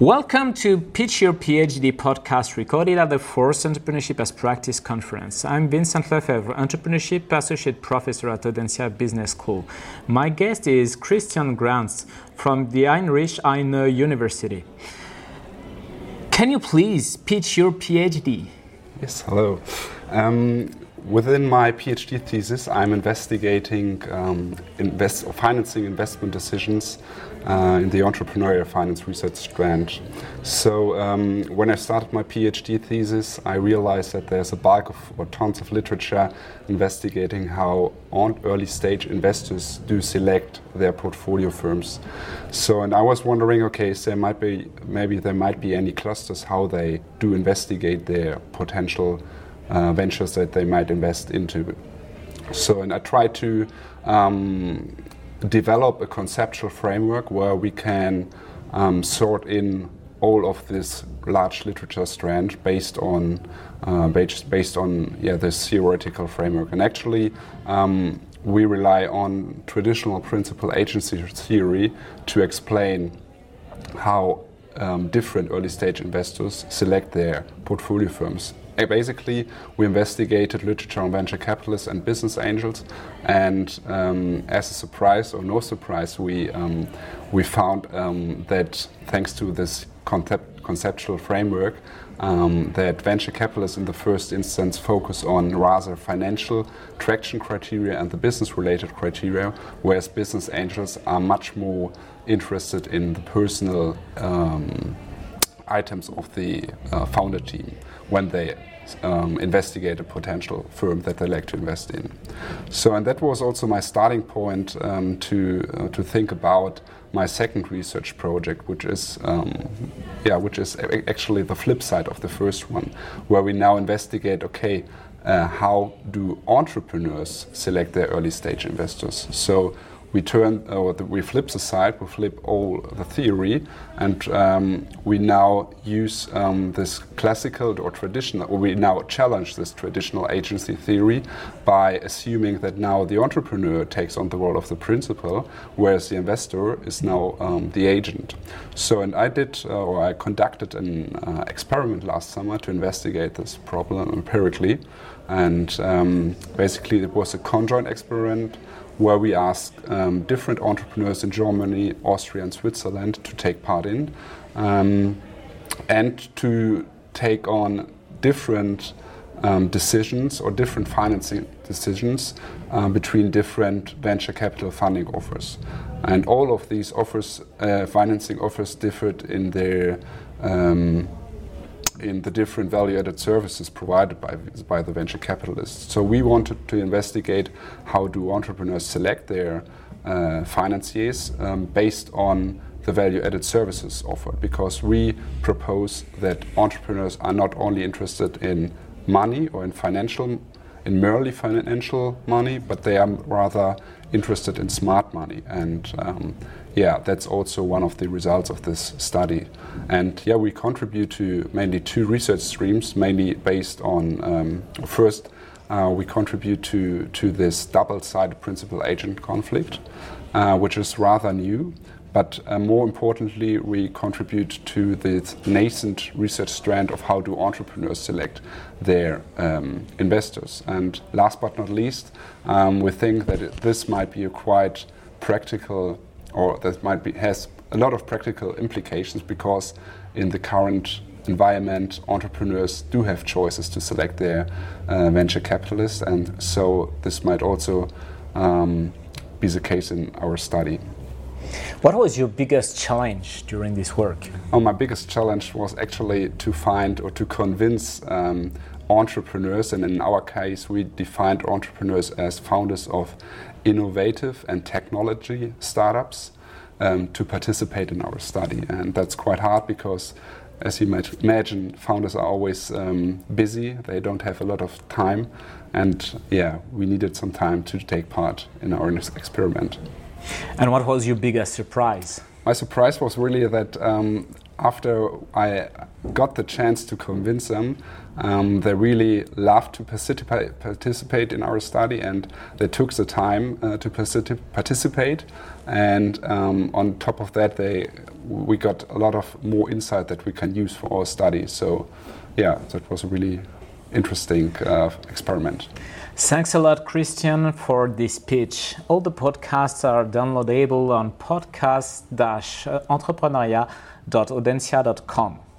Welcome to Pitch Your PhD podcast recorded at the Force Entrepreneurship as Practice conference. I'm Vincent Lefebvre, Entrepreneurship Associate Professor at Audencia Business School. My guest is Christian Granz from the Heinrich Heine University. Can you please pitch your PhD? Yes, hello. Um, within my PhD thesis, I'm investigating um, invest, financing investment decisions uh, in the entrepreneurial finance research strand. So um, when I started my PhD thesis, I realized that there's a bulk of or tons of literature investigating how early stage investors do select their portfolio firms. So and I was wondering, okay, so there might be maybe there might be any clusters how they do investigate their potential uh, ventures that they might invest into. So and I try to um, develop a conceptual framework where we can um, sort in all of this large literature strand based on uh, based, based on yeah this theoretical framework and actually um, we rely on traditional principal agency theory to explain how um, different early stage investors select their portfolio firms basically, we investigated literature on venture capitalists and business angels, and um, as a surprise or no surprise, we um, we found um, that thanks to this concept, conceptual framework, um, that venture capitalists in the first instance focus on rather financial traction criteria and the business-related criteria, whereas business angels are much more interested in the personal um, items of the uh, founder team when they um, investigate a potential firm that they like to invest in. So, and that was also my starting point um, to uh, to think about my second research project, which is um, yeah, which is actually the flip side of the first one, where we now investigate. Okay, uh, how do entrepreneurs select their early stage investors? So we turn or the, we flip the side, we flip all the theory, and um, we now use um, this classical or traditional, or we now challenge this traditional agency theory by assuming that now the entrepreneur takes on the role of the principal, whereas the investor is now um, the agent. So, and I did, uh, or I conducted an uh, experiment last summer to investigate this problem empirically, and um, basically it was a conjoint experiment where we ask um, different entrepreneurs in Germany, Austria, and Switzerland to take part in um, and to take on different um, decisions or different financing decisions um, between different venture capital funding offers. And all of these offers, uh, financing offers, differed in their um, in the different value-added services provided by, by the venture capitalists. So we wanted to investigate how do entrepreneurs select their uh, financiers um, based on the value-added services offered, because we propose that entrepreneurs are not only interested in money or in financial, in merely financial money, but they are rather interested in smart money and um, yeah, that's also one of the results of this study. And yeah, we contribute to mainly two research streams, mainly based on um, first, uh, we contribute to, to this double sided principal agent conflict, uh, which is rather new. But uh, more importantly, we contribute to the nascent research strand of how do entrepreneurs select their um, investors. And last but not least, um, we think that it, this might be a quite practical or that might be has a lot of practical implications because in the current environment, entrepreneurs do have choices to select their uh, venture capitalists, and so this might also um, be the case in our study. What was your biggest challenge during this work? Oh, my biggest challenge was actually to find or to convince um, entrepreneurs, and in our case, we defined entrepreneurs as founders of innovative and technology startups um, to participate in our study. And that's quite hard because, as you might imagine, founders are always um, busy, they don't have a lot of time. And yeah, we needed some time to take part in our experiment. And what was your biggest surprise? My surprise was really that um, after I got the chance to convince them, um, they really loved to participate, participate in our study and they took the time uh, to participate. And um, on top of that, they, we got a lot of more insight that we can use for our study. So, yeah, that was really interesting uh, experiment. Thanks a lot, Christian, for this pitch. All the podcasts are downloadable on podcast-entrepreneuriat.audencia.com.